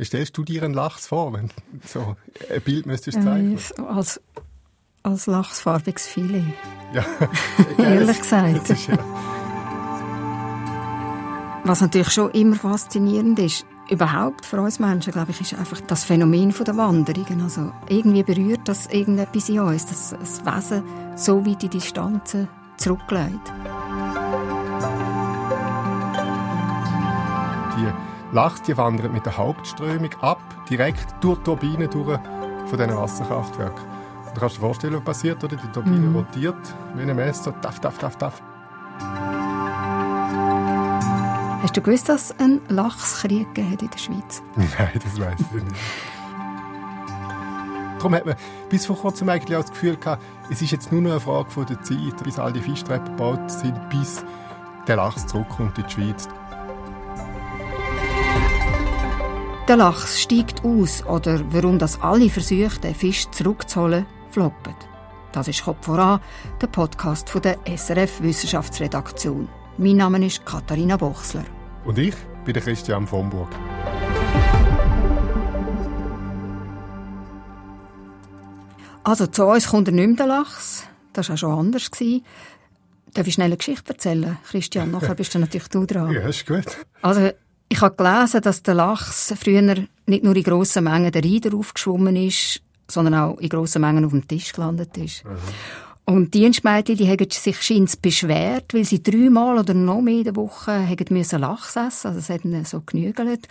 Wie stellst du dir einen Lachs vor, wenn so ein Bild müsstest zeigen? Äh, als, als lachsfarbiges Filet. Ja, Ehrlich gesagt. Ist, ja. Was natürlich schon immer faszinierend ist, überhaupt für uns Menschen, glaube ich, ist einfach das Phänomen der Wanderungen. Also irgendwie berührt das irgendetwas in uns, dass das Wesen so weit in die Distanzen zurücklegt. Die Lachs die wandern mit der Hauptströmung ab, direkt durch die Turbine durch von diesen Wasserkraftwerken. Und du kannst dir vorstellen, was passiert, oder? Die Turbine Mhm. rotiert wie ein Messer, taff, taff, taff, taff. Hast du gewusst, dass es einen Lachskrieg hat in der Schweiz? Nein, das weiß ich nicht. Darum hat man bis vor kurzem eigentlich auch das Gefühl gehabt, es ist jetzt nur noch eine Frage von der Zeit, bis all die Fischtreppen gebaut sind, bis der Lachs zurückkommt in die Schweiz. Der Lachs steigt aus oder warum das alle Versuche, den Fisch zurückzuholen, floppen. Das ist Kopf voran, der Podcast von der SRF Wissenschaftsredaktion. Mein Name ist Katharina Bochsler. Und ich bin der Christian von Burg. Also zu uns kommt er nicht mehr, der Lachs. Das war auch schon anders. Darf ich schnell eine Geschichte erzählen, Christian? Nachher bist du natürlich du dran. Ja, ist gut. Also, ich habe gelesen, dass der Lachs früher nicht nur in grossen Mengen der Rieder aufgeschwommen ist, sondern auch in grossen Mengen auf dem Tisch gelandet ist. Und die Dienstmädchen, die haben sich scheint's beschwert, weil sie dreimal oder noch mehr in der Woche haben müssen Lachs essen. Also, es hat ihnen so genügelt.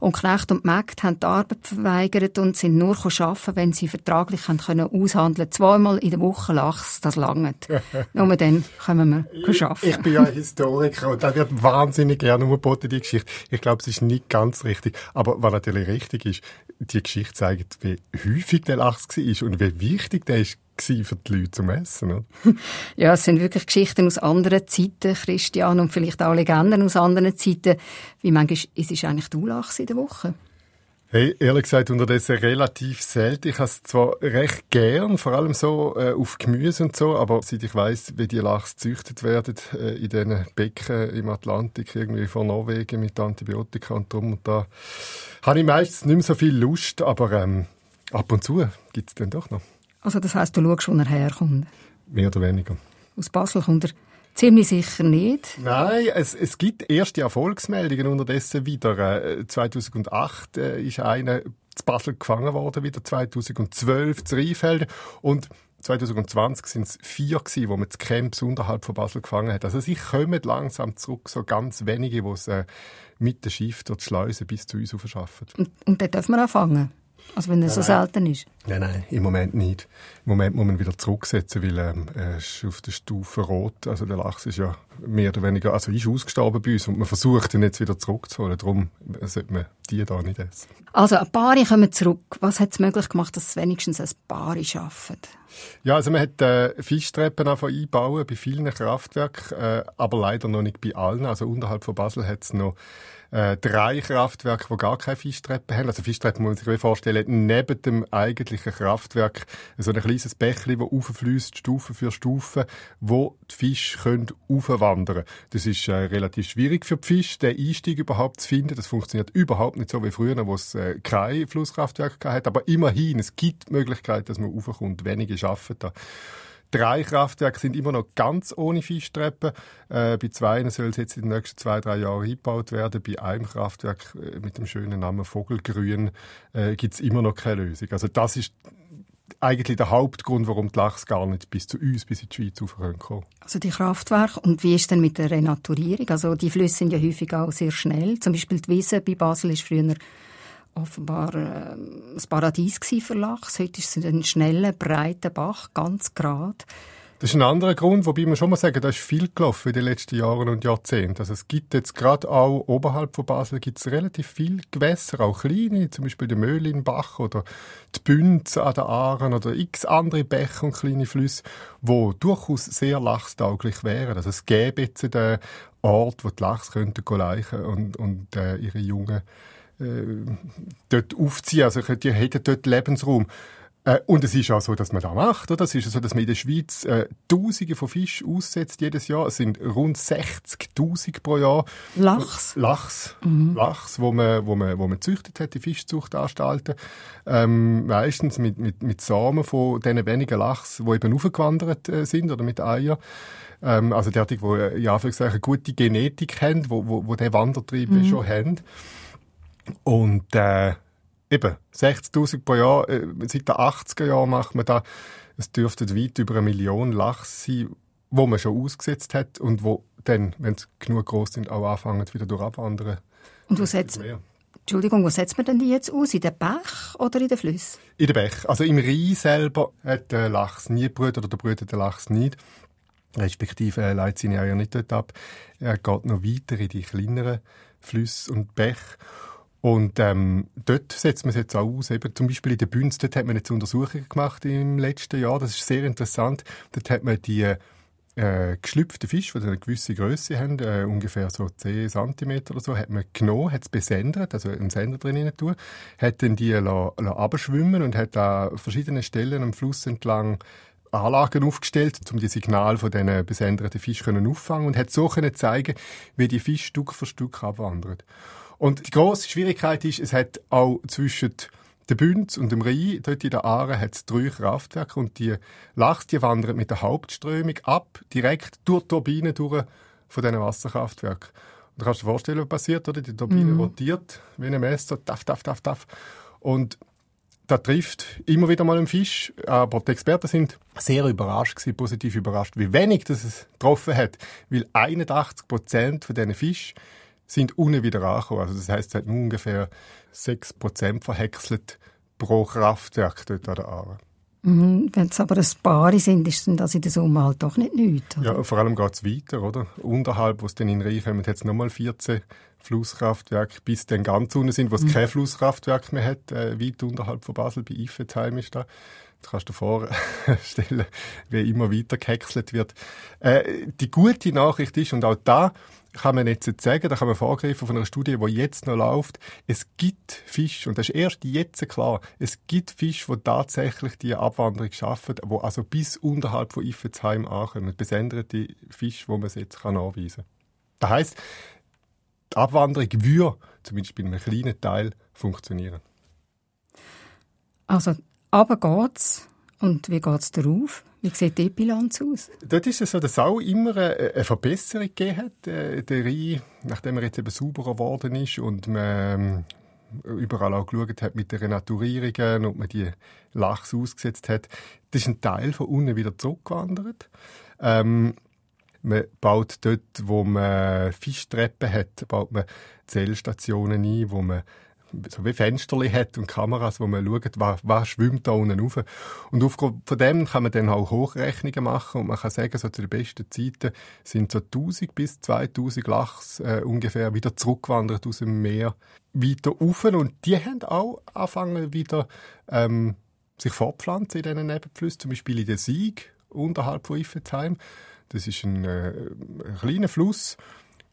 Und Knecht und Mägd haben die Arbeit verweigert und sind nur arbeiten, wenn sie vertraglich haben können aushandeln Zweimal in der Woche Lachs, das langt. nur dann können wir arbeiten. Ich bin ja ein Historiker und da wird wahnsinnig gerne umgeboten, die Geschichte. Ich glaube, es ist nicht ganz richtig. Aber was natürlich richtig ist, die Geschichte zeigt, wie häufig der Lachs war und wie wichtig der ist für die Leute zum Essen. Oder? Ja, es sind wirklich Geschichten aus anderen Zeiten, Christian, und vielleicht auch Legenden aus anderen Zeiten. Wie manchmal ist es eigentlich du Lachs in der Woche? Hey, ehrlich gesagt, unterdessen relativ selten. Ich habe es zwar recht gern, vor allem so äh, auf Gemüse und so, aber seit ich weiss, wie die Lachs gezüchtet werden äh, in diesen Becken im Atlantik, irgendwie von Norwegen mit Antibiotika und drum und da, habe ich meistens nicht mehr so viel Lust, aber ähm, ab und zu gibt es dann doch noch. Also das heisst, du schaust, wo er herkommt. Mehr oder weniger. Aus Basel kommt er ziemlich sicher nicht. Nein, es, es gibt erste Erfolgsmeldungen unterdessen wieder. Äh, 2008 äh, ist einer zu Basel gefangen worden, wieder 2012 zu Rheinfelden und 2020 sind es vier gewesen, wo man die Camps unterhalb von Basel gefangen hat. Also sie kommen langsam zurück, so ganz wenige, die es äh, mit dem Schiff durch die Schleuse bis zu uns verschaffen. Und, und den dürfen wir auch fangen. Also wenn er so selten ist. Nein, nein, im Moment nicht. Im Moment muss man wieder zurücksetzen, weil ähm, er ist auf der Stufe rot. Also der Lachs ist ja mehr oder weniger, also ist ausgestorben bei uns und man versucht ihn jetzt wieder zurückzuholen. Darum sollte man die da nicht essen. Also ein paar kommen zurück. Was hat es möglich gemacht, dass es wenigstens ein paar schaffen? Ja, also man hat äh, Fischtreppen einbauen bei vielen Kraftwerken, äh, aber leider noch nicht bei allen. Also unterhalb von Basel hat es noch äh, drei Kraftwerke, die gar keine Fischtreppen haben. Also Fischtreppen muss man sich vorstellen, neben dem eigentlichen Kraftwerk so ein kleines Bächli, das auffließt, Stufe für Stufe, wo die Fische können aufwandern können. Das ist äh, relativ schwierig für die Fische, den Einstieg überhaupt zu finden. Das funktioniert überhaupt nicht so wie früher, wo es äh, kein Flusskraftwerk hat. Aber immerhin, es gibt die Möglichkeit, dass man raufkommt. Wenige schaffen da. Drei Kraftwerke sind immer noch ganz ohne Fischtreppen. Äh, bei zwei soll es jetzt in den nächsten zwei, drei Jahren eingebaut werden. Bei einem Kraftwerk äh, mit dem schönen Namen Vogelgrün äh, gibt es immer noch keine Lösung. Also das ist eigentlich der Hauptgrund, warum die Lachs gar nicht bis zu uns, bis in die Schweiz kommen. Also die Kraftwerke. Und wie ist denn mit der Renaturierung? Also die Flüsse sind ja häufig auch sehr schnell. Zum Beispiel die Wiese bei Basel ist früher offenbar äh, ein Paradies für Lachs. Heute ist es ein schneller, breiter Bach, ganz gerade. Das ist ein anderer Grund, wobei man schon mal sagen, da ist viel gelaufen in den letzten Jahren und Jahrzehnten. Also es gibt jetzt gerade auch oberhalb von Basel gibt es relativ viele Gewässer, auch kleine, zum Beispiel der Möhlinbach oder die Bünz an der Aaren oder x andere Bäche und kleine Flüsse, wo durchaus sehr lachstauglich wären. Also es gäbe jetzt den Ort, wo die Lachs könnten und, und äh, ihre Jungen äh, dort aufziehen. Also die hätten dort Lebensraum. Äh, und es ist auch so, dass man das macht, oder? Es ist so, dass man in der Schweiz äh, Tausende von Fischen aussetzt jedes Jahr. Es sind rund 60.000 pro Jahr. Lachs? Lachs. Mhm. Lachs, wo man, wo man, wo man züchtet hat, die Fischzuchtanstalten. Ähm, meistens mit, mit, mit Samen von diesen wenigen Lachs, die eben aufgewandert äh, sind, oder mit Eiern. Ähm, also derartig, die, ja, eine gute Genetik haben, wo, wo, wo den Wandertrieb mhm. schon haben. Und, äh, eben 60.000 pro Jahr. Äh, seit den 80er Jahren macht man da. Es dürfte weit über eine Million Lachs sein, wo man schon ausgesetzt hat und wo dann, wenn sie genug groß sind, auch anfangen wieder durch abwandern. Und wo setzt, Entschuldigung, wo setzt man denn die jetzt aus? In den Bach oder in den Flüssen? In den Bach. Also im Rhein selber hat der Lachs nie brütet oder der brütet der Lachs nicht. Respektive er leitet seine Eier nicht dort ab. Er geht noch weiter in die kleineren Flüsse und Bäche. Und ähm, dort setzt man es jetzt auch aus. Eben, zum Beispiel in der Bünz, dort hat man jetzt Untersuchungen gemacht im letzten Jahr. Das ist sehr interessant. Dort hat man die äh, geschlüpften Fische, die eine gewisse Größe haben, äh, ungefähr so 10 cm oder so, hat man genommen, hat es besendet, also einen Sender drin tun, hat dann die abschwimmen und hat an verschiedenen Stellen am Fluss entlang Anlagen aufgestellt, um die Signale von diesen besenderten Fischen auffangen und hat so können zeigen, wie die Fische Stück für Stück abwandern. Und die grosse Schwierigkeit ist, es hat auch zwischen der Bünz und dem Rhein, dort in der Aare, hat es drei Kraftwerke und die Lachs, die wandern mit der Hauptströmung ab, direkt durch die Turbine durch von diesen Wasserkraftwerken. Und du kannst dir vorstellen, was passiert, oder? Die Turbine mhm. rotiert wie ein Messer, taff, taff, taff, taff. Und da trifft immer wieder mal ein Fisch, aber die Experten sind sehr überrascht gewesen, positiv überrascht, wie wenig das es getroffen hat, weil 81 Prozent von diesen Fischen sind unten wieder angekommen. Also das heißt, es hat nur ungefähr 6% verhäckselt pro Kraftwerk dort an der Aare. Mhm, Wenn es aber ein paar sind, ist das in der Summe halt doch nicht nichts. Oder? Ja, vor allem geht es weiter, oder? Unterhalb, wo es dann in Rhein kommt, hat es nochmal 14 Flusskraftwerke, bis dann ganz unten sind, wo es mhm. kein Flusskraftwerk mehr hat, äh, weit unterhalb von Basel, bei Iffezheim ist da. Du kannst dir vorstellen, wie immer weiter gehäckselt wird. Äh, die gute Nachricht ist, und auch da kann man jetzt sagen, da kann man vorgreifen von einer Studie, die jetzt noch läuft, es gibt Fische, und das ist erst jetzt klar, es gibt Fische, die tatsächlich die Abwanderung schaffen, die also bis unterhalb von Iffezheim ankommen. Besenderte Fische, die man jetzt anweisen kann. Das heisst, die Abwanderung würde, zumindest bei einem kleinen Teil, funktionieren. Also aber geht's. Und wie geht es darauf? Wie sieht die Bilanz aus? Dort ist es so, dass es auch immer eine Verbesserung gegeben hat. Äh, der Rhein, nachdem er jetzt eben sauberer geworden ist und man ähm, überall auch geschaut hat mit den Renaturierungen und man die Lachs ausgesetzt hat, das ist ein Teil von unten wieder zurückgewandert. Ähm, man baut dort, wo man Fischtreppen hat, baut man Zellstationen ein, wo man so wie Fensterli hat und Kameras, wo man schaut, was, was schwimmt da unten rauf. Und aufgrund von dem kann man dann auch Hochrechnungen machen und man kann sagen, so zu den besten Zeiten sind so 1000 bis 2000 Lachs äh, ungefähr wieder zurückgewandert aus dem Meer weiter rauf und die haben auch angefangen wieder ähm, sich fortpflanzen in diesen Nebenflüssen, zum Beispiel in der Sieg unterhalb von Iffezheim. Das ist ein, äh, ein kleiner Fluss,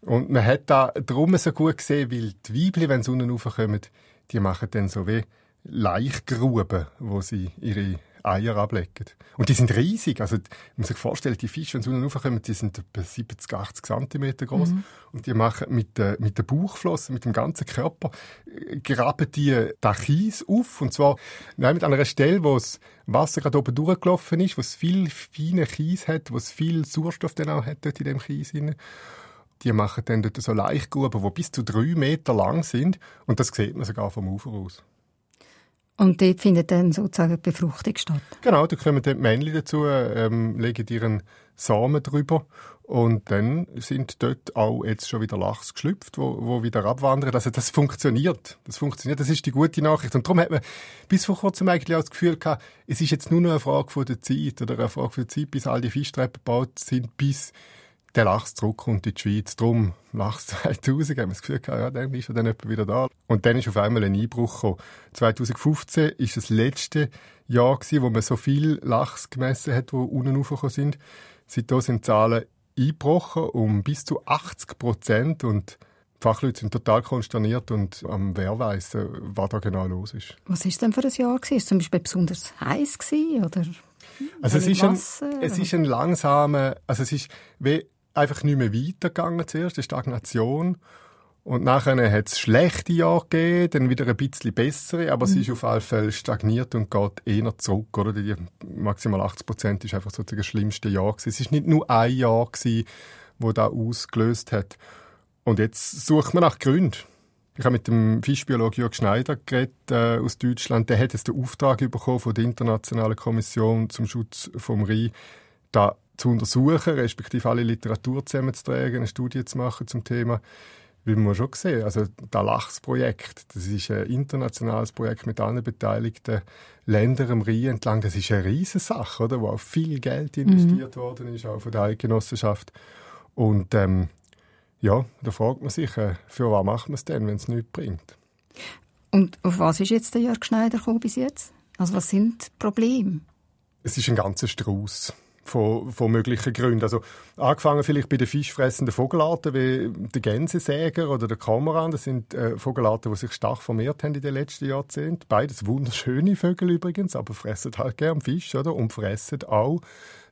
und man hat da drum so gut gesehen, weil die Weibchen, wenn sie unten raufkommen, die machen dann so wie Laichgruben, wo sie ihre Eier ablegen. Und die sind riesig. Also, man muss sich vorstellen, die Fische, wenn sie unten raufkommen, die sind etwa 70, 80 cm groß. Mhm. Und die machen mit, der, mit der Bauchflosse, mit dem ganzen Körper, äh, graben die Kies auf. Und zwar nein, an einer Stelle, wo das Wasser gerade oben durchgelaufen ist, wo es viel feine Kies hat, wo es viel Sauerstoff dann auch hat dort in dem Kies. Rein. Die machen dann dort so Laichgruben, die bis zu drei Meter lang sind. Und das sieht man sogar vom Ufer aus. Und dort findet dann sozusagen die Befruchtung statt? Genau, da kommen dann die Männchen dazu, ähm, legen ihren Samen drüber und dann sind dort auch jetzt schon wieder Lachs geschlüpft, wo, wo wieder abwandern. Also das funktioniert. Das funktioniert. Das ist die gute Nachricht. Und darum hat man bis vor kurzem eigentlich auch das Gefühl gehabt, es ist jetzt nur noch eine Frage von der Zeit oder eine Frage von der Zeit, bis all die Fischtreppen gebaut sind, bis der Lachs zurückkommt in die Schweiz. Drum Lachs 2000 haben wir das Gefühl gehabt, ja, dann ist er dann wieder da. Und dann ist auf einmal ein Einbruch gekommen. 2015 ist das letzte Jahr gewesen, wo man so viel Lachs gemessen hat, wo unten raufgekommen sind. Seitdem sind die Zahlen eingebrochen um bis zu 80 Prozent und Die Fachleute sind total konsterniert und am wer weiß, äh, was da genau los ist. Was ist denn für ein Jahr gewesen? Ist es zum Beispiel besonders heiß gewesen, oder? Also es ist, ein, es ist ein langsamer, also es ist wie einfach nicht mehr weitergegangen zuerst, die Stagnation. Und nachher hat es schlechte Jahre gegeben, dann wieder ein bisschen bessere, aber mhm. es ist auf jeden Fall stagniert und geht eher zurück. Oder? Die maximal 80 Prozent ist einfach sozusagen das schlimmste Jahr gewesen. Es ist nicht nur ein Jahr gewesen, wo da ausgelöst hat. Und jetzt sucht man nach Gründen. Ich habe mit dem Fischbiologen Jörg Schneider geredet, äh, aus Deutschland. Der hat jetzt den Auftrag bekommen von der Internationalen Kommission zum Schutz vom Rhein, da zu untersuchen, respektive alle Literatur zusammenzutragen, eine Studie zu machen zum Thema wie man schon gesehen also das Lachs-Projekt, das ist ein internationales Projekt mit allen beteiligten Ländern am Rhein entlang. Das ist eine riesige Sache, oder, wo auch viel Geld mhm. investiert mhm. worden ist, auch von der Eidgenossenschaft. Und ähm, ja, da fragt man sich, äh, für was macht man es denn, wenn es nichts bringt? Und auf was ist jetzt der Jörg Schneider gekommen bis jetzt? Also was sind die Probleme? Es ist ein ganzer Strauß von, von möglichen Gründen. Also angefangen vielleicht bei den fischfressenden Vogelarten wie der Gänsesäger oder der Kameran. Das sind äh, Vogelarten, die sich stark vermehrt haben in den letzten Jahrzehnten. Beides wunderschöne Vögel übrigens, aber fressen halt gern Fisch oder? und fressen auch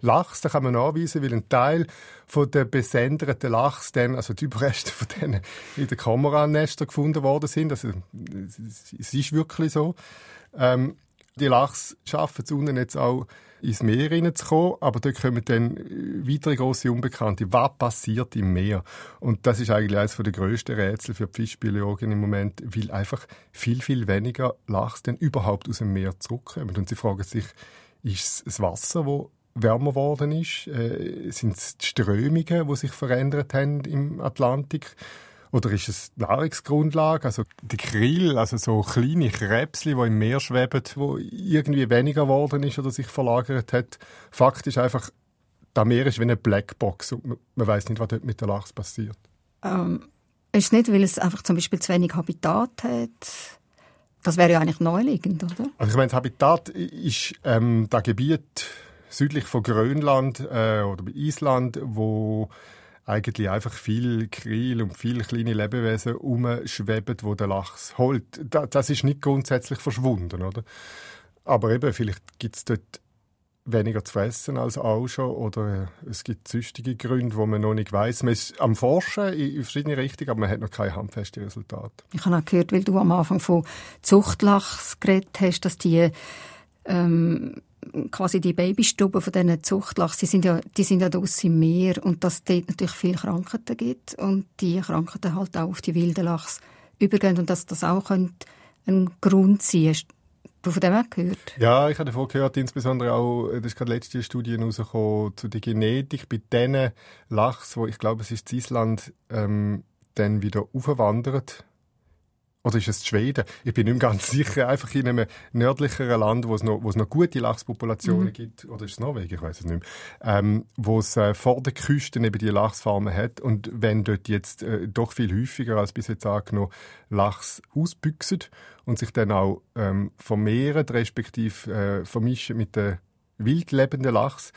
Lachs. Da kann man nachweisen, weil ein Teil von der besenderten Lachs dann, also die Überreste von denen in den Kamerannestern gefunden worden sind. Also es ist wirklich so. Ähm, die Lachs schaffen es unten jetzt auch ins Meer hineinzukommen, aber dort kommen dann weitere große Unbekannte. Was passiert im Meer? Und das ist eigentlich eines der grössten Rätsel für die Fischbiologen im Moment, weil einfach viel, viel weniger Lachs dann überhaupt aus dem Meer zurückkommen. Und sie fragen sich, ist es das Wasser, das wärmer geworden ist? Äh, sind es die Strömungen, die sich verändert haben im Atlantik? Oder ist es Nahrungsgrundlage? Also die Krill, also so kleine Krebsli, die im Meer schweben, wo irgendwie weniger geworden ist oder sich verlagert hat. Fakt ist einfach, das Meer ist wie eine Blackbox und man, man weiß nicht, was dort mit der Lachs passiert. Ähm, ist nicht, weil es einfach zum Beispiel zu wenig Habitat hat? Das wäre ja eigentlich neuliegend, oder? Also ich meine, das Habitat ist ähm, das Gebiet südlich von Grönland äh, oder bei Island, wo eigentlich einfach viel Krill und viele kleine Lebewesen umschweben, wo der Lachs holt. Das ist nicht grundsätzlich verschwunden, oder? Aber eben, vielleicht gibt es dort weniger zu fressen als auch schon oder es gibt züchtige Gründe, wo man noch nicht weiß. Man ist am Forschen in verschiedene Richtungen, aber man hat noch keine handfesten Resultate. Ich habe auch gehört, weil du am Anfang von Zuchtlachs geredet hast, dass die ähm, quasi die Babystuben von diesen Zuchtlachs, die sind ja, die sind ja draussen im Meer und dass es dort natürlich viele Krankheiten gibt und die Krankheiten halt auch auf die wilden Lachs übergehen und dass das auch ein Grund sein Hast du von dem auch gehört? Ja, ich habe davon gehört, insbesondere auch, das ist gerade letzte Studie rausgekommen, zu der Genetik bei diesen Lachs, wo ich glaube, es ist Island, ähm, dann wieder aufwandert oder ist es Schweden? Ich bin nicht mehr ganz sicher. Einfach in einem nördlicheren Land, wo es noch, wo es noch gute Lachspopulationen mhm. gibt. Oder ist es Norwegen? Ich weiß es nicht mehr. Ähm, wo es äh, vor der Küste eben die Lachsfarmen hat. Und wenn dort jetzt äh, doch viel häufiger als bis jetzt angenommen Lachs ausbüchsen und sich dann auch ähm, vermehren, respektive äh, vermischen mit den wildlebenden Lachs,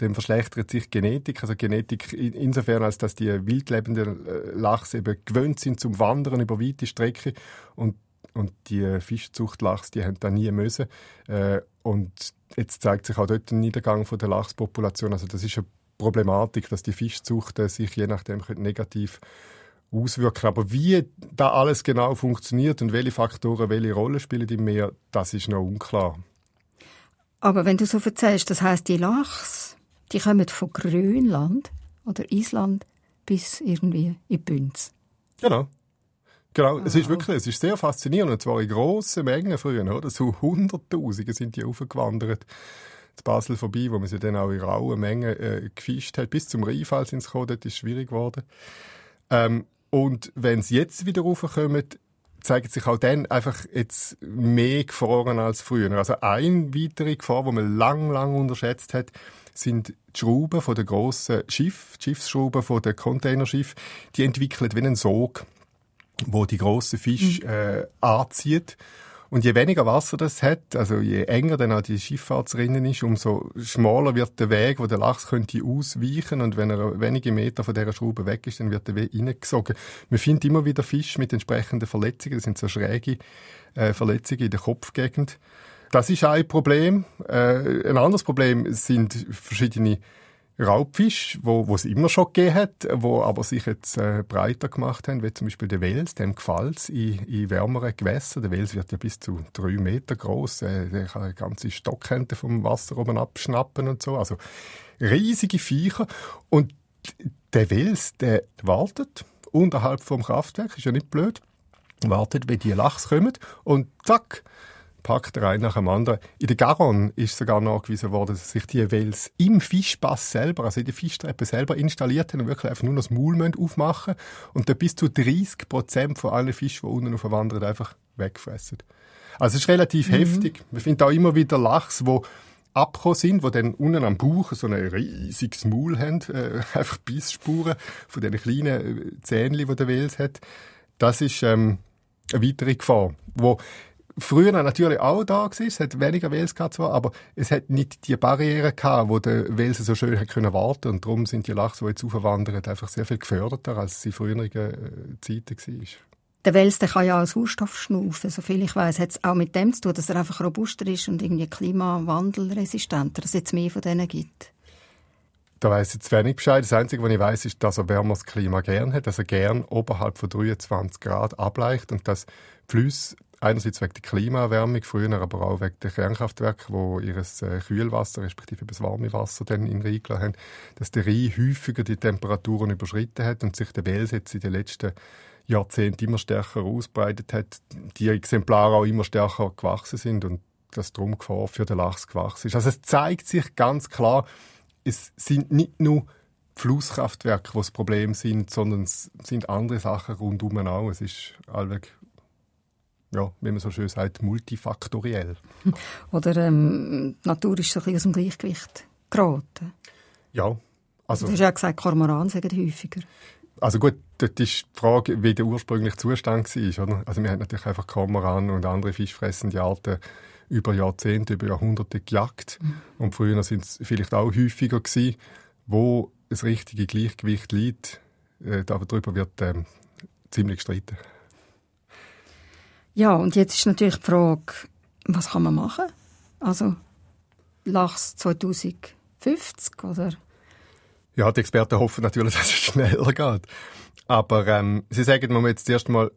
dann verschlechtert sich Genetik. Also Genetik insofern, als dass die wildlebenden äh, Lachs eben gewöhnt sind zum Wandern über weite Strecken und und die Fischzuchtlachs, die haben da nie müssen. Äh, und jetzt zeigt sich auch dort ein Niedergang von der Lachspopulation. Also das ist eine Problematik, dass die Fischzucht sich je nachdem negativ auswirken. Aber wie da alles genau funktioniert und welche Faktoren welche Rolle spielen im Meer, das ist noch unklar. Aber wenn du so erzählst, das heißt die Lachs, die kommen von Grönland oder Island bis irgendwie in Bünz. Genau. Genau, es ist wirklich, es ist sehr faszinierend, und zwar in grossen Mengen früher, oder? So Hunderttausende sind die aufgewandert zu Basel vorbei, wo man sie dann auch in rauen Mengen äh, gefischt hat. Bis zum Rheinfall sind sie gekommen, dort ist es schwierig geworden. Ähm, und wenn sie jetzt wieder raufkommen, zeigt sich auch dann einfach jetzt mehr Gefahren als früher. Also eine weitere Gefahr, die man lang, lang unterschätzt hat, sind die Schrauben von den grossen Schiff, die Schiffsschrauben von den Containerschiffen, die entwickeln wie einen Sog, wo die grossen Fische mhm. äh, anzieht. Und je weniger Wasser das hat, also je enger dann auch die Schifffahrtsrinnen ist, umso schmaler wird der Weg, wo der Lachs könnte ausweichen und wenn er wenige Meter von dieser Schraube weg ist, dann wird der Weg reingesogen. Man findet immer wieder Fisch mit entsprechenden Verletzungen, das sind so schräge äh, Verletzungen in der Kopfgegend. Das ist ein Problem. Äh, ein anderes Problem sind verschiedene Raubfisch, wo, wo es immer schon gegeben hat, wo aber sich jetzt äh, breiter gemacht haben, wie zum Beispiel der Wels, dem gefällt in, in wärmeren Gewässern. Der Wels wird ja bis zu drei Meter groß, äh, der kann ganze Stockhände vom Wasser oben abschnappen und so. Also riesige Viecher. Und der Wels, der wartet unterhalb vom Kraftwerk, ist ja nicht blöd, wartet, wenn die Lachs kommen und zack, packt der eine nach dem anderen. In der Garonne ist sogar nachgewiesen worden, dass sich die Wels im Fischpass selber, also in der Fischtreppe selber installiert haben und wirklich einfach nur noch das Maul aufmachen und dann bis zu 30 Prozent von allen Fischen, die unten aufwandern, einfach wegfressen. Also es ist relativ mhm. heftig. Man findet auch immer wieder Lachs, wo abgekommen sind, die dann unten am Bauch so ein riesiges Maul haben, äh, einfach Bissspuren von diesen kleinen äh, Zähnchen, die der Wels hat. Das ist ähm, eine weitere Gefahr, wo früher natürlich auch da gewesen. Es hat weniger Wels gehabt zwar, aber es hat nicht die Barriere gehabt, wo der Wels so schön hat können warten und darum sind die Lachs, die jetzt aufwandern, einfach sehr viel geförderter, als sie in früheren äh, Zeiten war. Der Wels der kann ja auch Sauerstoff schnaufen. Soviel ich weiß, hat es auch mit dem zu tun, dass er einfach robuster ist und irgendwie klimawandelresistenter, dass es jetzt mehr von denen gibt. Da weiß ich jetzt wenig Bescheid. Das Einzige, was ich weiß, ist, dass er wärmeres Klima gern hat, dass er gern oberhalb von 23 Grad ableicht und dass Flüsse einerseits wegen der Klimaerwärmung, früher aber auch wegen der Kernkraftwerke, wo ihr äh, Kühlwasser, respektive das warme Wasser dann in Rhein haben, dass der Rhein häufiger die Temperaturen überschritten hat und sich der Wels jetzt in den letzten Jahrzehnten immer stärker ausbreitet hat, die Exemplare auch immer stärker gewachsen sind und das drum Gefahr für den Lachs gewachsen ist. Also es zeigt sich ganz klar, es sind nicht nur Flusskraftwerke, die das Problem sind, sondern es sind andere Sachen rundum auch. Es ist allweg ja, wie man so schön sagt, multifaktoriell. Oder ähm, die Natur ist so ein bisschen aus dem Gleichgewicht geraten. Ja. Also, du hast ja gesagt, Kormoran sind häufiger. Also gut, dort ist die Frage, wie der ursprüngliche Zustand war. Oder? Also wir haben natürlich einfach Kormoran und andere fischfressende Arten über Jahrzehnte, über Jahrhunderte gejagt. Mhm. Und früher sind es vielleicht auch häufiger gewesen, wo das richtige Gleichgewicht liegt. Äh, darüber wird äh, ziemlich gestritten. Ja, und jetzt ist natürlich die Frage, was kann man machen? Also Lachs 2050 oder? Ja, die Experten hoffen natürlich, dass es schneller geht. Aber ähm, sie sagen, man muss jetzt erst mal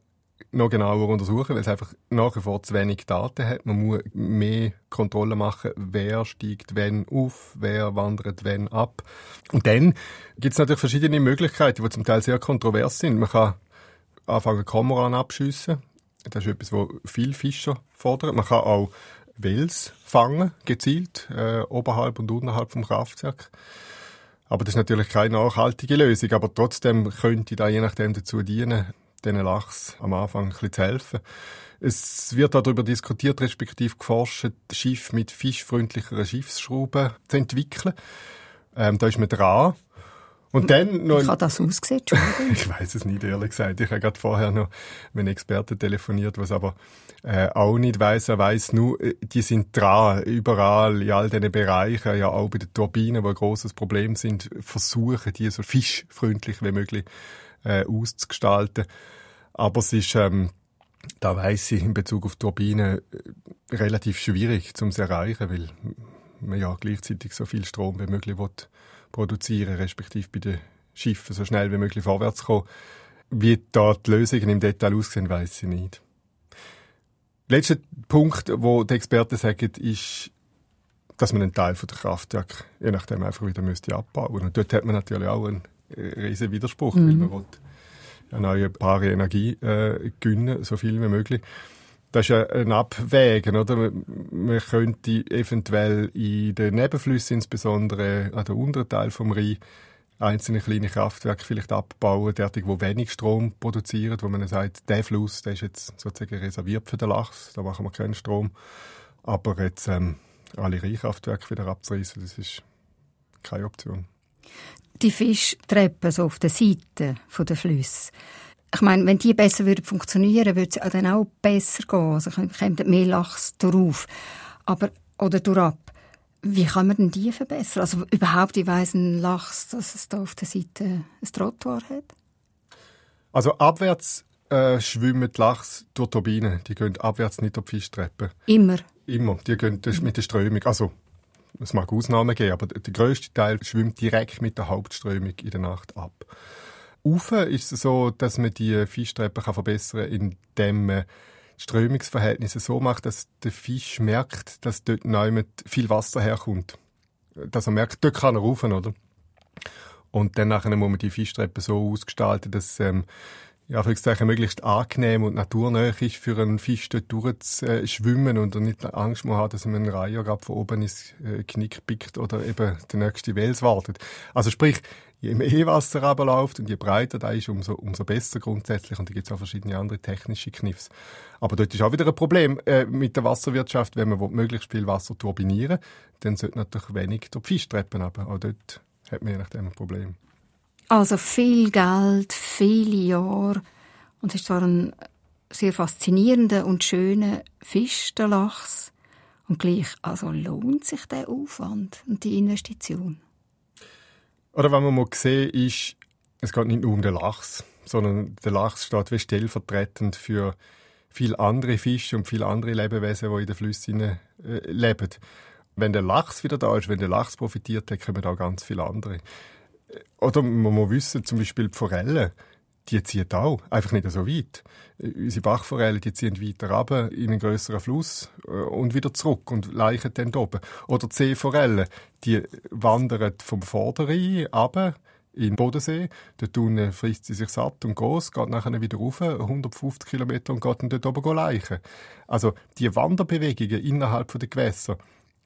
noch genauer untersuchen, weil es einfach nach wie vor zu wenig Daten hat. Man muss mehr Kontrolle machen, wer steigt wenn auf, wer wandert wenn ab. Und dann gibt es natürlich verschiedene Möglichkeiten, die zum Teil sehr kontrovers sind. Man kann anfangen, Kameran abschiessen. Das ist etwas, was viele Fischer fordern. Man kann auch Wels fangen, gezielt, äh, oberhalb und unterhalb vom Kraftwerk. Aber das ist natürlich keine nachhaltige Lösung. Aber trotzdem könnte da je nachdem dazu dienen, diesen Lachs am Anfang ein bisschen zu helfen. Es wird darüber diskutiert, respektive geforscht, Schiff mit fischfreundlicheren Schiffsschrauben zu entwickeln. Ähm, da ist man dran. Und dann noch Wie hat das ausgesehen? ich weiß es nicht, ehrlich gesagt. Ich habe gerade vorher noch mit einem Experten telefoniert, was aber äh, auch nicht weiß. Er weiß nur, äh, die sind dran, überall, in all diesen Bereichen, ja auch bei den Turbinen, die ein grosses Problem sind, versuchen, die so fischfreundlich wie möglich äh, auszugestalten. Aber es ist, ähm, da weiß ich in Bezug auf Turbinen äh, relativ schwierig zu erreichen, weil man ja gleichzeitig so viel Strom wie möglich will produzieren, respektive bei den Schiffen so schnell wie möglich vorwärts kommen. Wie da die Lösungen im Detail aussehen, weiß ich nicht. Letzter Punkt, wo die Experten sagen, ist, dass man einen Teil von der Kraftwerk je nachdem einfach wieder müsste abbauen. Und dort hat man natürlich auch einen riesen Widerspruch, mhm. weil man will erneuerbare Energie äh, gewinnen, so viel wie möglich das ist ein Abwägen, oder? Man könnte eventuell in den Nebenflüssen, insbesondere an der unteren Teil vom Rhein, einzelne kleine Kraftwerke vielleicht abbauen, derartig, wo wenig Strom produzieren, wo man sagt, der Fluss, der ist jetzt sozusagen reserviert für den Lachs, da machen wir keinen Strom. Aber jetzt ähm, alle Rheinkraftwerke wieder abzureißen, das ist keine Option. Die Fischtreppen so auf der Seite der Flüsse, ich meine, wenn die besser würden funktionieren, würde es dann auch besser gehen. Also käme mehr Lachs darauf. Aber, oder durchab. Wie kann man denn die verbessern? Also überhaupt, ich weiss ein Lachs, dass es da auf der Seite ein Trottoir hat? Also abwärts äh, schwimmen die Lachs durch Turbinen. Die gehen abwärts nicht auf die Fischtreppe. Immer? Immer. Die gehen mit der Strömung. Also, es mag Ausnahmen geben, aber der grösste Teil schwimmt direkt mit der Hauptströmung in der Nacht ab. Ufe ist es so, dass man die Fischtreppe kann verbessern kann, indem man die Strömungsverhältnisse so macht, dass der Fisch merkt, dass dort neu viel Wasser herkommt. Dass er merkt, dort kann er rauf, oder? Und dann nachher muss man die Fischtreppe so ausgestalten, dass ähm, ja, für möglichst angenehm und naturnah ist für einen Fisch dort durchzuschwimmen und er nicht Angst muss haben, dass ihm ein Reiher gerade von oben ins äh, Knick pickt oder eben der nächste Wels wartet. Also sprich, je mehr Wasser runterläuft und je breiter da ist, umso, umso besser grundsätzlich. Und da gibt es auch verschiedene andere technische Kniffs. Aber dort ist auch wieder ein Problem äh, mit der Wasserwirtschaft. Wenn man möglichst viel Wasser turbinieren dann sollte natürlich wenig durch die Fischtreppen runter. Auch dort hat man je nachdem ein Problem. Also viel Geld, viele Jahre. Und es ist zwar ein sehr faszinierender und schöner Fisch, der Lachs. Und gleich, also lohnt sich der Aufwand und die Investition? Oder wenn man mal sehen, ist, es geht nicht nur um den Lachs, sondern der Lachs steht wie stellvertretend für viele andere Fische und viele andere Lebewesen, die in den Flüssen äh, leben. Wenn der Lachs wieder da ist, wenn der Lachs profitiert, dann kommen auch ganz viele andere. Oder man muss wissen, zum Beispiel die Forellen, die ziehen auch, einfach nicht so weit. Unsere Bachforellen, die ziehen weiter runter in einen größeren Fluss äh, und wieder zurück und leichen dann oben. Oder die Seeforellen, die wandern vom Vorderrhein runter in den Bodensee. Dort unten frisst sie sich satt und groß, geht nachher wieder rauf, 150 Kilometer und geht dann dort oben leichen. Also die Wanderbewegungen innerhalb der Gewässer,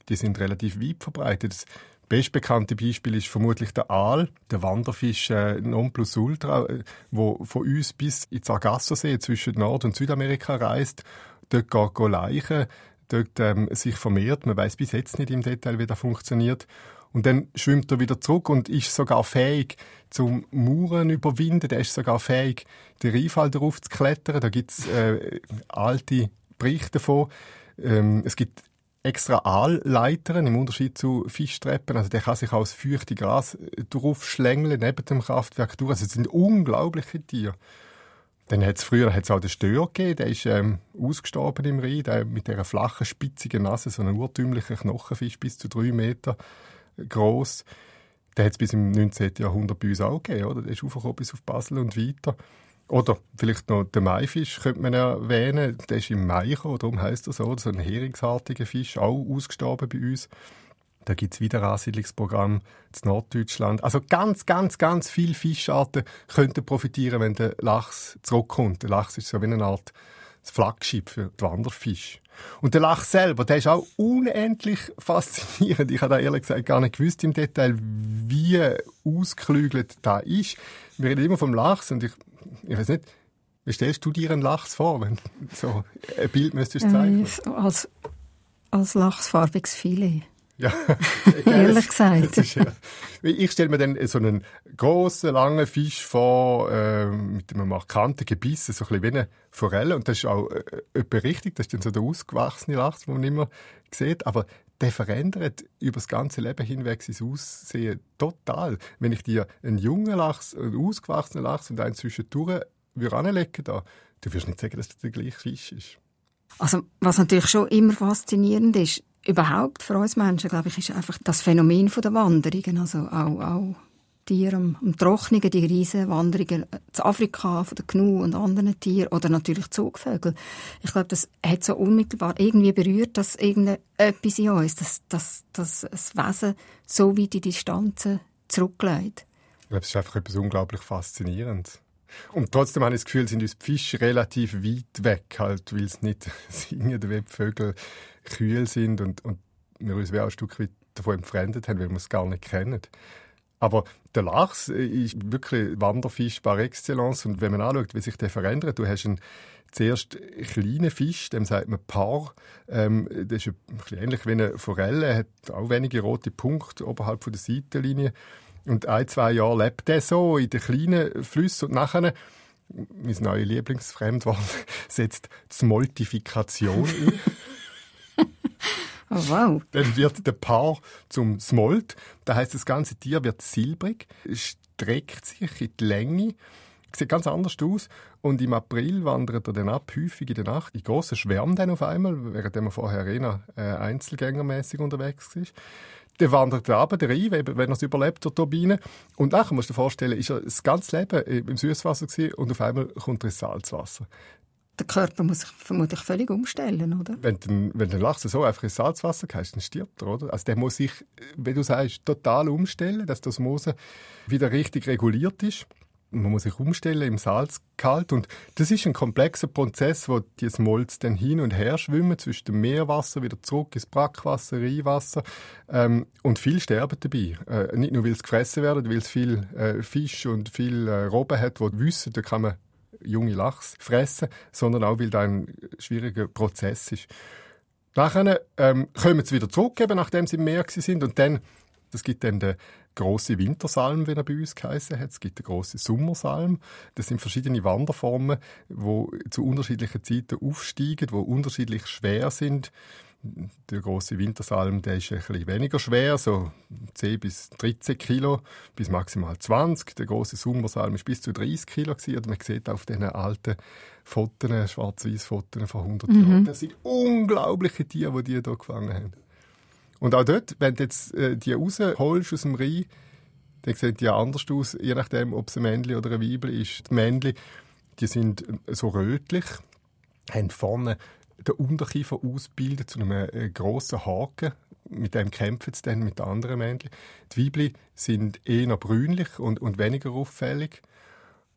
die sind relativ weit verbreitet bestbekannte Beispiel ist vermutlich der Aal, der Wanderfisch äh, Nonplusultra, äh, wo von uns bis ins Sargassosee zwischen Nord- und Südamerika reist, dort geht go leichen, dort ähm, sich vermehrt. Man weiß bis jetzt nicht im Detail, wie das funktioniert. Und dann schwimmt er wieder zurück und ist sogar fähig, zum Mauern überwinden. Der ist sogar fähig, den Rheinfall darauf zu klettern. Da gibt's äh, alte Berichte davon. Ähm, es gibt extra Aalleitern im Unterschied zu Fischtreppen. Also der kann sich aus feuchte Gras äh, draufschlängeln neben dem Kraftwerk durch. Also es sind unglaubliche Tiere. Dann hat es früher hat's auch den Stör gegeben, der ist ähm, ausgestorben im Rhein, der mit dieser flachen, spitzigen Nase, so ein urtümlicher Knochenfisch bis zu drei Meter groß. Der hat es bis im 19. Jahrhundert bei uns auch gegeben, oder? Der ist aufgekommen bis auf Basel und weiter. Oder vielleicht noch den Maifisch könnte man erwähnen. Der ist im Mai gekommen, darum heisst er so. So ein heringsartiger Fisch, auch ausgestorben bei uns. Da gibt es wieder Ansiedlungsprogramm in Norddeutschland. Also ganz, ganz, ganz viele Fischarten könnten profitieren, wenn der Lachs zurückkommt. Der Lachs ist so wie eine Art Flaggschiff für die Wanderfisch. Und der Lachs selber, der ist auch unendlich faszinierend. Ich habe da ehrlich gesagt gar nicht gewusst im Detail, wie ausgeklügelt da ist. Wir reden immer vom Lachs und ich ich weiß nicht, wie stellst du dir einen Lachs vor, wenn so ein Bild müsstest du zeigen? Äh, als, als lachsfarbiges Filet. Ja, ehrlich gesagt. Ist, ja. Ich stelle mir dann so einen großen, langen Fisch vor, äh, mit einem markanten Gebiss, so ein bisschen wie eine Forelle. Und das ist auch äh, richtig, das ist dann so der ausgewachsene Lachs, den man immer sieht. Aber der verändert über das ganze Leben hinweg sein Aussehen total. Wenn ich dir einen jungen Lachs, einen ausgewachsenen Lachs und einen zwischendurch anlegen da, du wirst nicht sagen, dass das der gleiche Fisch ist. Also, was natürlich schon immer faszinierend ist, überhaupt für uns Menschen, glaube ich, ist einfach das Phänomen der Wanderungen. Also auch, auch Tiere am, am die riesen Wanderungen zu Afrika von den Gnu und anderen Tieren oder natürlich Zugvögel. Ich glaube, das hat so unmittelbar irgendwie berührt, dass irgendetwas in uns, dass, dass, dass das Wesen so weit in die Distanzen zurücklegt. Ich glaube, es ist einfach etwas unglaublich Faszinierendes. Und trotzdem habe ich das Gefühl, sind uns die Fische relativ weit weg, halt, weil sie nicht singen, wie die Vögel kühl sind und, und wir uns auch ein Stück weit davon entfremdet haben, weil wir es gar nicht kennen. Aber der Lachs ist wirklich Wanderfisch par excellence. Und wenn man anschaut, wie sich der verändert, du hast einen zuerst kleinen Fisch, dem sagt man Paar. Ähm, das ist ein bisschen ähnlich wie eine Forelle, hat auch wenige rote Punkte oberhalb der Seitenlinie. Und ein, zwei Jahre lebt er so in den kleinen Flüssen und nachher mein neues Lieblingsfremdwort, setzt Smoltifikation ein. Oh, wow. Dann wird der Paar zum Smolt. Das heißt, das ganze Tier wird silbrig, streckt sich in die Länge, sieht ganz anders aus. Und im April wandert er dann ab, häufig in der Nacht, in grossen Schwärmen dann auf einmal, während er vorher eher äh, einzelgängermäßig unterwegs ist. Dann wandert er runter rein, wenn er es überlebt, der Turbine. Und nachher musst du dir vorstellen, ist er das ganze Leben im Süßwasser gewesen und auf einmal kommt er ins Salzwasser der Körper muss sich vermutlich völlig umstellen, oder? Wenn, den, wenn der Lachs so einfach ins Salzwasser geht, dann stirbt er, oder? Also der muss sich, wie du sagst, total umstellen, dass das Osmose wieder richtig reguliert ist. Man muss sich umstellen im Salzgehalt und das ist ein komplexer Prozess, wo die Smolz dann hin und her schwimmen zwischen dem Meerwasser wieder zurück ins Brackwasser, Rheinwasser ähm, und viel sterben dabei. Äh, nicht nur weil es gefressen werden, weil es viel äh, Fisch und viel äh, Robben hat, wo wissen, da kann man junge Lachs fressen, sondern auch, weil das ein schwieriger Prozess ist. Nachher ähm, kommen sie wieder zurück, eben, nachdem sie im Meer sind und dann, das gibt dann den große Wintersalm, wie er bei uns geheißen hat. Es gibt den große Sommersalm. Das sind verschiedene Wanderformen, wo zu unterschiedlichen Zeiten aufsteigen, wo unterschiedlich schwer sind. Der große Wintersalm, der ist ein bisschen weniger schwer, so 10 bis 13 Kilo, bis maximal 20. Der große Sommersalm ist bis zu 30 Kilo gewesen. man sieht auf diesen alten Fotos, schwarz-weiß Fotos von 100 mhm. Jahren. Das sind unglaubliche Tiere, die die hier gefangen haben. Und auch dort, wenn du jetzt äh, die rausholst aus dem Rhein, dann sehen die anders aus, je nachdem, ob es ein Männchen oder ein Weibchen ist. Die Männchen, die sind so rötlich, haben vorne den Unterkiefer ausbildet zu einem äh, grossen Haken. Mit dem kämpfen sie dann mit den anderen Männchen. Die Weibchen sind eher brünlich und, und weniger auffällig.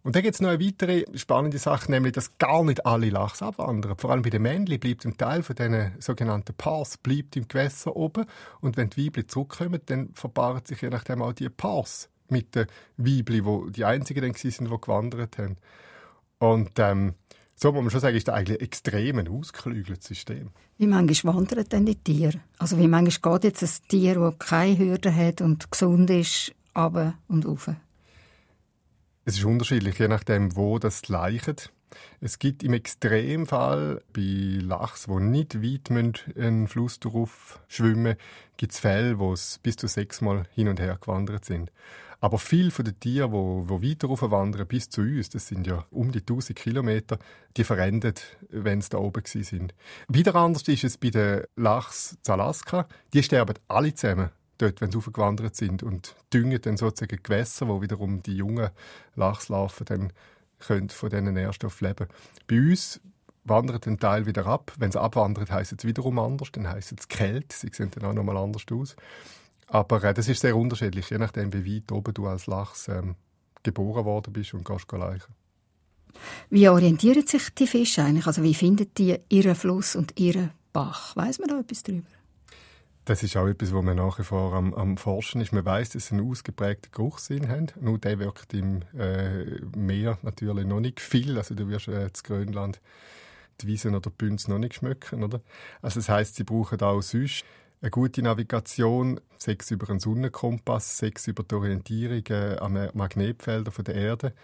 Und dann gibt es noch eine weitere spannende Sache, nämlich, dass gar nicht alle Lachs abwandern. Vor allem bei den Männchen bleibt ein Teil von diesen sogenannten Pars bleibt im Gewässer oben. Und wenn die Weibchen zurückkommen, dann verpaaren sich je nachdem auch die Pars mit den Weibchen, wo die einzigen dann sind, die gewandert haben. Und ähm, so muss man schon sagen, ist das eigentlich ein extrem ausgeklügeltes System. Wie manchmal wandern denn die Tiere? Also wie manchmal geht jetzt ein Tier, das keine Hürde hat und gesund ist, runter und rauf? Es ist unterschiedlich, je nachdem, wo das leicht. Es gibt im Extremfall bei Lachs, wo nicht weit einen Fluss darauf schwimmen, gibt es Fälle, wo es bis zu sechsmal hin und her gewandert sind. Aber viele von den Tieren, die, die weiter wandern bis zu uns, das sind ja um die 1000 Kilometer, die verrennen, wenn sie da oben sind. Wieder anders ist es bei den Lachs zu Alaska. Die sterben alle zusammen dort, wenn sie aufgewandert sind und düngen dann sozusagen Gewässer, wo wiederum die jungen Lachslarven dann können von diesen Nährstoffen leben. Bei uns wandert ein Teil wieder ab. Wenn es abwandert, heisst es wiederum anders. Dann heisst es Kälte. Sie sehen dann auch nochmal anders aus. Aber äh, das ist sehr unterschiedlich, je nachdem, wie weit oben du als Lachs ähm, geboren worden bist und gehst leichen. Wie orientieren sich die Fische eigentlich? Also wie finden die ihren Fluss und ihren Bach? Weiß man da etwas darüber? Das ist auch etwas, wo man nach wie vor am, am Forschen ist. Man weiß, dass sie einen ausgeprägten Geruchssinn haben. Nur der wirkt im äh, Meer natürlich noch nicht viel. Also du wirst äh, in Grönland die Wiesen oder die Bünze noch nicht schmecken, oder? Also das heißt, sie brauchen auch sonst eine gute Navigation, sechs über einen Sonnenkompass, sechs über die Orientierung äh, an Magnetfeldern der Erde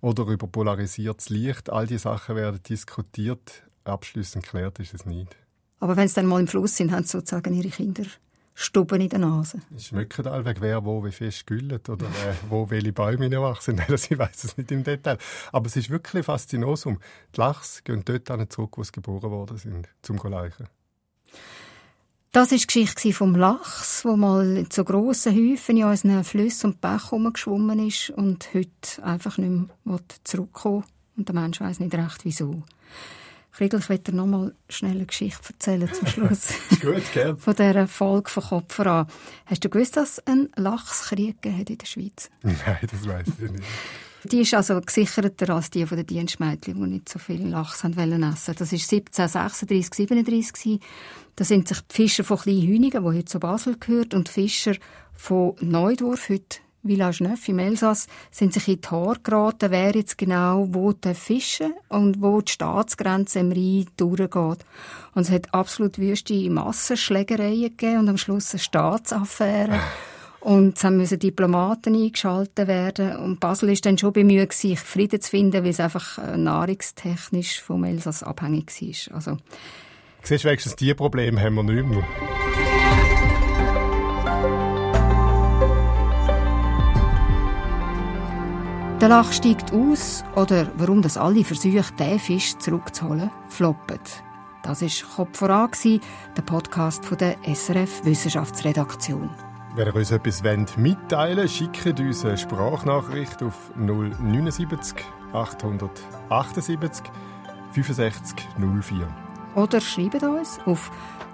oder über polarisiertes Licht. All diese Sachen werden diskutiert. Abschließend klärt ist es nicht. Aber wenn sie dann mal im Fluss sind, haben sie sozusagen ihre Kinder Stuben in der Nase. Schmecken allweg, wer wo wie fest güllet oder äh, wo welche Bäume wachsen. Ich weiß es nicht im Detail. Aber es ist wirklich faszinosum. Die Lachs gehen dort zurück, wo sie geboren worden sind, zum Leichen. Das war die Geschichte vom Lachs, wo mal zu grossen Häufen in unseren Flüssen und Bächen herumgeschwommen ist und heute einfach nicht mehr zurückkommen Und der Mensch weiß nicht recht, wieso. Friedel, ich dir noch mal schnell eine Geschichte erzählen zum Schluss. Gut, gern. Von dieser Folge von Kopf an. Hast du gewusst, dass es einen Lachskrieg in der Schweiz? Nein, das weiß ich nicht. Die ist also gesicherter als die von den Dienstmädchen, die nicht so viel Lachs haben wollen essen. Das war 1736, 37 Da sind sich die Fischer von Kleinhünigen, die heute zu Basel gehört, und die Fischer von Neudorf, heute Village Neuf im Elsass sind sich in die Haare geraten, wer jetzt genau wo fischen und wo die Staatsgrenze im Rhein durchgeht. Und es hat absolut wüste Massenschlägereien gegeben und am Schluss eine Staatsaffäre. Und es müssen Diplomaten eingeschaltet werden. Und Basel ist dann schon bemüht, sich Frieden zu finden, weil es einfach äh, nahrungstechnisch vom Elsass abhängig war. Also, Siehst du, wenigstens diese Probleme haben wir nicht mehr. Der Lach steigt aus oder warum das alle Versuche, den Fisch zurückzuholen, floppen. Das war Kopf voran, der Podcast von der SRF Wissenschaftsredaktion. Wenn ihr uns etwas mitteilen wollt, schickt uns eine Sprachnachricht auf 079 878 65 04. Oder schreibt uns auf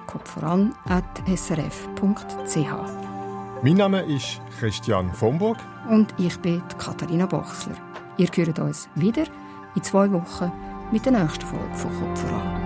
kopfvoran.srf.ch. Mein Name ist Christian Vomburg. Und ich bin Katharina Bochsler. Ihr hört uns wieder in zwei Wochen mit der nächsten Folge von Kopf voran.